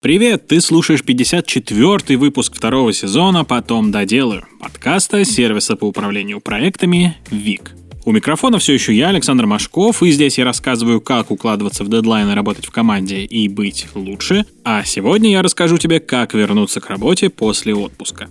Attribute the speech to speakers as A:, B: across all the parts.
A: Привет, ты слушаешь 54-й выпуск второго сезона «Потом доделаю» подкаста сервиса по управлению проектами ВИК. У микрофона все еще я, Александр Машков, и здесь я рассказываю, как укладываться в дедлайны, работать в команде и быть лучше. А сегодня я расскажу тебе, как вернуться к работе после отпуска.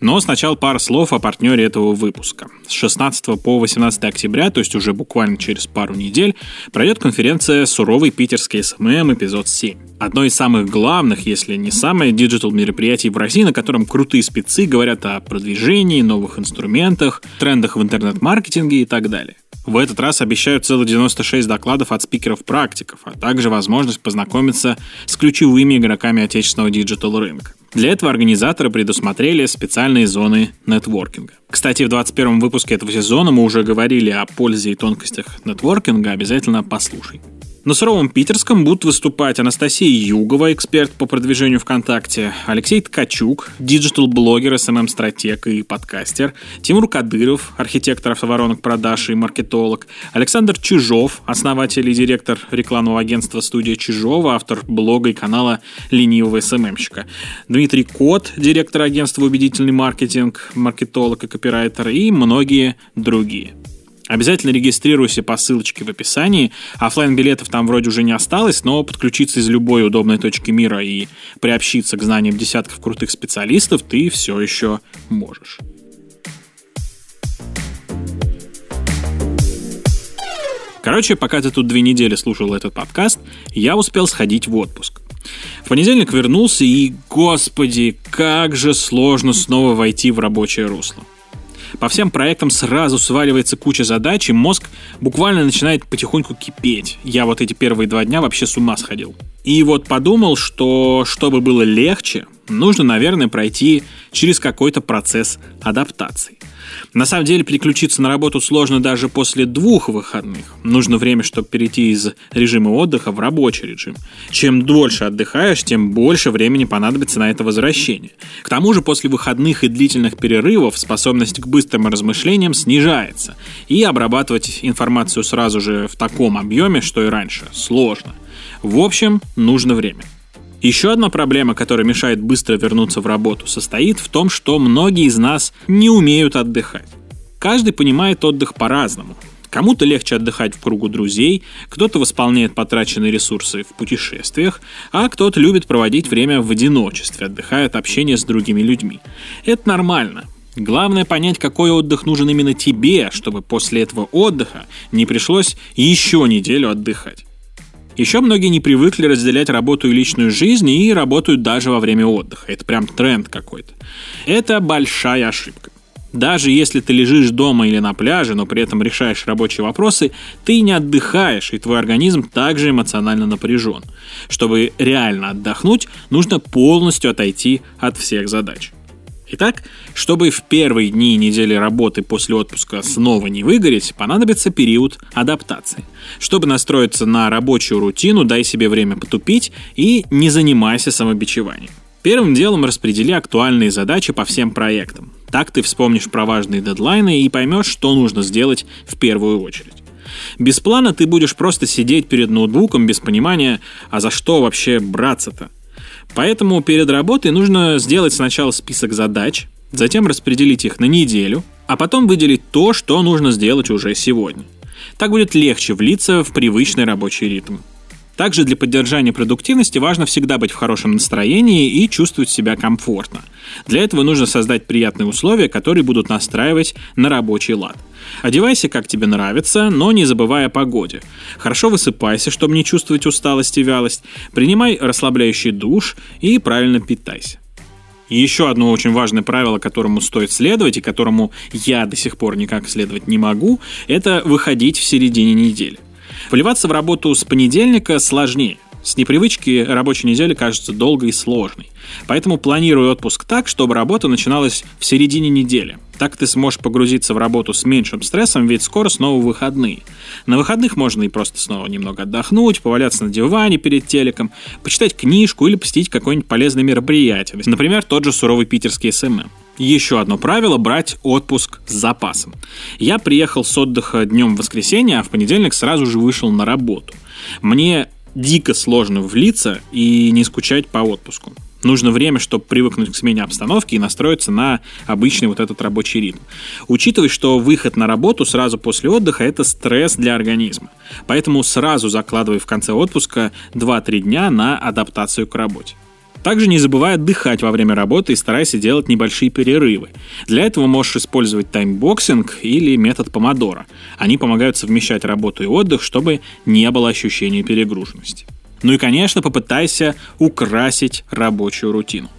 A: Но сначала пара слов о партнере этого выпуска. С 16 по 18 октября, то есть уже буквально через пару недель, пройдет конференция «Суровый питерский SMM. Эпизод 7». Одно из самых главных, если не самое, digital мероприятий в России, на котором крутые спецы говорят о продвижении, новых инструментах, трендах в интернет-маркетинге и так далее. В этот раз обещают целых 96 докладов от спикеров-практиков, а также возможность познакомиться с ключевыми игроками отечественного digital-рынка. Для этого организаторы предусмотрели специальные зоны нетворкинга. Кстати, в 21 выпуске этого сезона мы уже говорили о пользе и тонкостях нетворкинга, обязательно послушай. На суровом питерском будут выступать Анастасия Югова, эксперт по продвижению ВКонтакте, Алексей Ткачук, digital-блогер, SMM-стратег и подкастер, Тимур Кадыров, архитектор автоворонок продаж и маркетолог, Александр Чижов, основатель и директор рекламного агентства «Студия Чижова», автор блога и канала «Ленивого SMM-щика», Дмитрий Кот, директор агентства «Убедительный маркетинг», маркетолог и копирайтер и многие другие. Обязательно регистрируйся по ссылочке в описании. Оффлайн билетов там вроде уже не осталось, но подключиться из любой удобной точки мира и приобщиться к знаниям десятков крутых специалистов ты все еще можешь. Короче, пока ты тут две недели слушал этот подкаст, я успел сходить в отпуск. В понедельник вернулся и, господи, как же сложно снова войти в рабочее русло. По всем проектам сразу сваливается куча задач, и мозг буквально начинает потихоньку кипеть. Я вот эти первые два дня вообще с ума сходил. И вот подумал, что чтобы было легче, нужно, наверное, пройти через какой-то процесс адаптации. На самом деле переключиться на работу сложно даже после двух выходных. Нужно время, чтобы перейти из режима отдыха в рабочий режим. Чем дольше отдыхаешь, тем больше времени понадобится на это возвращение. К тому же после выходных и длительных перерывов способность к быстрым размышлениям снижается. И обрабатывать информацию сразу же в таком объеме, что и раньше, сложно. В общем, нужно время. Еще одна проблема, которая мешает быстро вернуться в работу, состоит в том, что многие из нас не умеют отдыхать. Каждый понимает отдых по-разному. Кому-то легче отдыхать в кругу друзей, кто-то восполняет потраченные ресурсы в путешествиях, а кто-то любит проводить время в одиночестве, отдыхая от общения с другими людьми. Это нормально. Главное понять, какой отдых нужен именно тебе, чтобы после этого отдыха не пришлось еще неделю отдыхать. Еще многие не привыкли разделять работу и личную жизнь и работают даже во время отдыха. Это прям тренд какой-то. Это большая ошибка. Даже если ты лежишь дома или на пляже, но при этом решаешь рабочие вопросы, ты не отдыхаешь, и твой организм также эмоционально напряжен. Чтобы реально отдохнуть, нужно полностью отойти от всех задач. Итак, чтобы в первые дни и недели работы после отпуска снова не выгореть, понадобится период адаптации. Чтобы настроиться на рабочую рутину, дай себе время потупить и не занимайся самобичеванием. Первым делом распредели актуальные задачи по всем проектам. Так ты вспомнишь про важные дедлайны и поймешь, что нужно сделать в первую очередь. Без плана ты будешь просто сидеть перед ноутбуком без понимания, а за что вообще браться-то – Поэтому перед работой нужно сделать сначала список задач, затем распределить их на неделю, а потом выделить то, что нужно сделать уже сегодня. Так будет легче влиться в привычный рабочий ритм. Также для поддержания продуктивности важно всегда быть в хорошем настроении и чувствовать себя комфортно. Для этого нужно создать приятные условия, которые будут настраивать на рабочий лад. Одевайся, как тебе нравится, но не забывай о погоде. Хорошо высыпайся, чтобы не чувствовать усталость и вялость. Принимай расслабляющий душ и правильно питайся. еще одно очень важное правило, которому стоит следовать и которому я до сих пор никак следовать не могу, это выходить в середине недели. Вливаться в работу с понедельника сложнее. С непривычки рабочей недели кажется долгой и сложной. Поэтому планируй отпуск так, чтобы работа начиналась в середине недели. Так ты сможешь погрузиться в работу с меньшим стрессом, ведь скоро снова выходные. На выходных можно и просто снова немного отдохнуть, поваляться на диване перед телеком, почитать книжку или посетить какое-нибудь полезное мероприятие. Например, тот же суровый питерский SMM. Еще одно правило – брать отпуск с запасом. Я приехал с отдыха днем в воскресенье, а в понедельник сразу же вышел на работу. Мне дико сложно влиться и не скучать по отпуску. Нужно время, чтобы привыкнуть к смене обстановки и настроиться на обычный вот этот рабочий ритм. Учитывая, что выход на работу сразу после отдыха – это стресс для организма. Поэтому сразу закладывай в конце отпуска 2-3 дня на адаптацию к работе. Также не забывай отдыхать во время работы и старайся делать небольшие перерывы. Для этого можешь использовать таймбоксинг или метод pomodoro. Они помогают совмещать работу и отдых, чтобы не было ощущения перегруженности. Ну и, конечно, попытайся украсить рабочую рутину.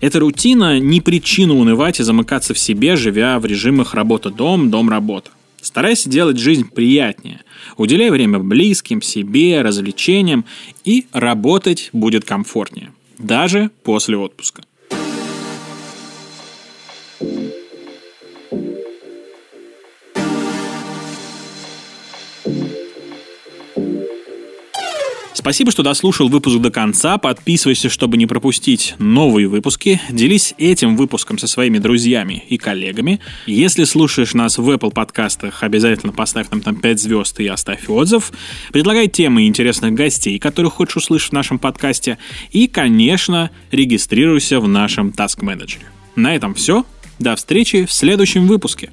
A: Эта рутина не причина унывать и замыкаться в себе, живя в режимах работа-дом, дом-работа. Старайся делать жизнь приятнее. Уделяй время близким, себе, развлечениям, и работать будет комфортнее. Даже после отпуска. Спасибо, что дослушал выпуск до конца. Подписывайся, чтобы не пропустить новые выпуски. Делись этим выпуском со своими друзьями и коллегами. Если слушаешь нас в Apple подкастах, обязательно поставь нам там 5 звезд и оставь отзыв. Предлагай темы интересных гостей, которых хочешь услышать в нашем подкасте. И, конечно, регистрируйся в нашем Task Manager. На этом все. До встречи в следующем выпуске.